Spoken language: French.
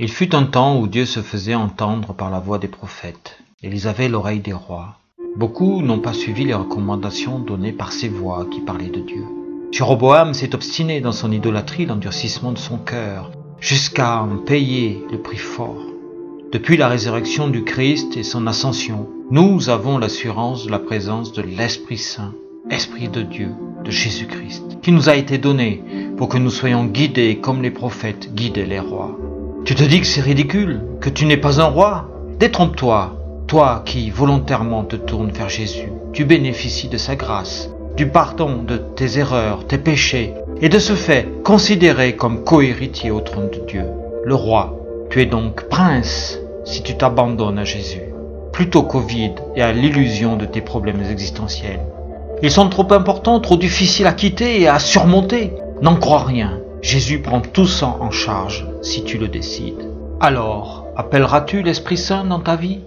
Il fut un temps où Dieu se faisait entendre par la voix des prophètes, et ils avaient l'oreille des rois. Beaucoup n'ont pas suivi les recommandations données par ces voix qui parlaient de Dieu. Jéroboam s'est obstiné dans son idolâtrie, l'endurcissement de son cœur, jusqu'à en payer le prix fort. Depuis la résurrection du Christ et son ascension, nous avons l'assurance de la présence de l'Esprit Saint, Esprit de Dieu, de Jésus-Christ, qui nous a été donné pour que nous soyons guidés comme les prophètes guidaient les rois. Tu te dis que c'est ridicule, que tu n'es pas un roi Détrompe-toi, toi qui volontairement te tournes vers Jésus. Tu bénéficies de sa grâce, du pardon de tes erreurs, tes péchés, et de ce fait considéré comme cohéritier au trône de Dieu, le roi. Tu es donc prince si tu t'abandonnes à Jésus, plutôt qu'au vide et à l'illusion de tes problèmes existentiels. Ils sont trop importants, trop difficiles à quitter et à surmonter. N'en crois rien. Jésus prend tout ça en charge si tu le décides. Alors, appelleras-tu l'Esprit Saint dans ta vie?